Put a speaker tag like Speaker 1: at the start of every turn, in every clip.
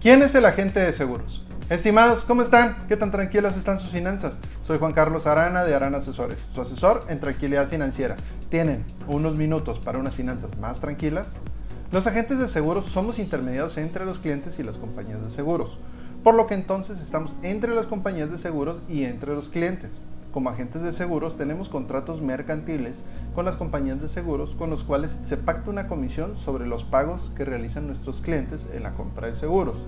Speaker 1: ¿Quién es el agente de seguros? Estimados, ¿cómo están? ¿Qué tan tranquilas están sus finanzas? Soy Juan Carlos Arana de Arana Asesores, su asesor en tranquilidad financiera. ¿Tienen unos minutos para unas finanzas más tranquilas? Los agentes de seguros somos intermediados entre los clientes y las compañías de seguros, por lo que entonces estamos entre las compañías de seguros y entre los clientes. Como agentes de seguros tenemos contratos mercantiles con las compañías de seguros con los cuales se pacta una comisión sobre los pagos que realizan nuestros clientes en la compra de seguros.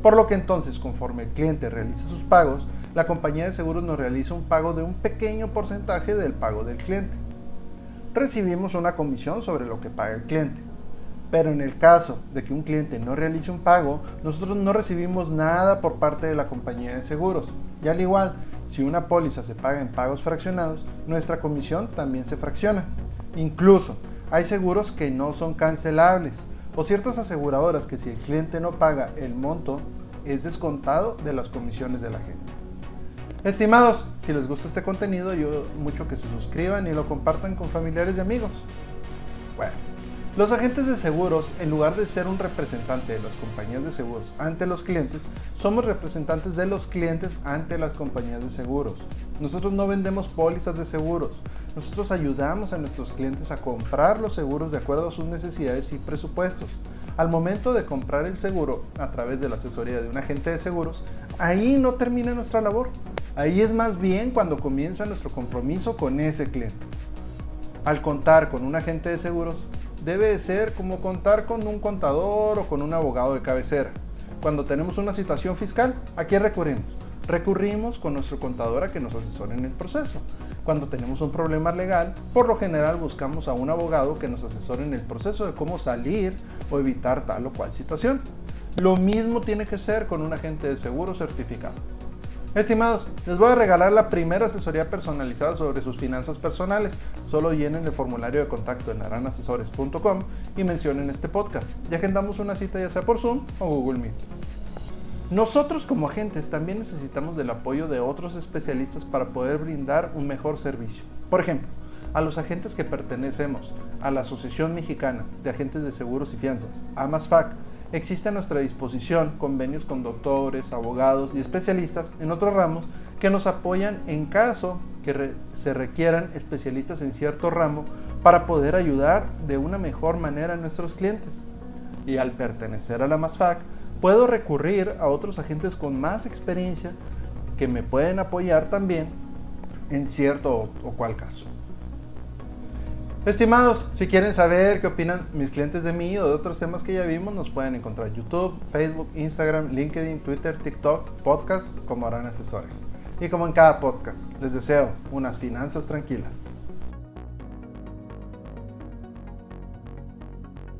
Speaker 1: Por lo que entonces conforme el cliente realice sus pagos, la compañía de seguros nos realiza un pago de un pequeño porcentaje del pago del cliente. Recibimos una comisión sobre lo que paga el cliente. Pero en el caso de que un cliente no realice un pago, nosotros no recibimos nada por parte de la compañía de seguros. Y al igual, si una póliza se paga en pagos fraccionados, nuestra comisión también se fracciona. Incluso, hay seguros que no son cancelables o ciertas aseguradoras que si el cliente no paga el monto, es descontado de las comisiones de la gente. Estimados, si les gusta este contenido, ayudo mucho que se suscriban y lo compartan con familiares y amigos. Bueno, los agentes de seguros, en lugar de ser un representante de las compañías de seguros ante los clientes, somos representantes de los clientes ante las compañías de seguros. Nosotros no vendemos pólizas de seguros, nosotros ayudamos a nuestros clientes a comprar los seguros de acuerdo a sus necesidades y presupuestos. Al momento de comprar el seguro a través de la asesoría de un agente de seguros, ahí no termina nuestra labor. Ahí es más bien cuando comienza nuestro compromiso con ese cliente. Al contar con un agente de seguros, debe ser como contar con un contador o con un abogado de cabecera. Cuando tenemos una situación fiscal, ¿a quién recurrimos? Recurrimos con nuestro contador a que nos asesore en el proceso. Cuando tenemos un problema legal, por lo general buscamos a un abogado que nos asesore en el proceso de cómo salir o evitar tal o cual situación. Lo mismo tiene que ser con un agente de seguro certificado. Estimados, les voy a regalar la primera asesoría personalizada sobre sus finanzas personales. Solo llenen el formulario de contacto en aranasesores.com y mencionen este podcast. Y agendamos una cita ya sea por Zoom o Google Meet. Nosotros como agentes también necesitamos del apoyo de otros especialistas para poder brindar un mejor servicio. Por ejemplo, a los agentes que pertenecemos a la Asociación Mexicana de Agentes de Seguros y Fianzas, AMASFAC, existe a nuestra disposición convenios con doctores, abogados y especialistas en otros ramos que nos apoyan en caso que se requieran especialistas en cierto ramo para poder ayudar de una mejor manera a nuestros clientes. Y al pertenecer a la MASFAC, puedo recurrir a otros agentes con más experiencia que me pueden apoyar también en cierto o cual caso. Estimados, si quieren saber qué opinan mis clientes de mí o de otros temas que ya vimos, nos pueden encontrar en YouTube, Facebook, Instagram, LinkedIn, Twitter, TikTok, podcast como harán asesores. Y como en cada podcast, les deseo unas finanzas tranquilas.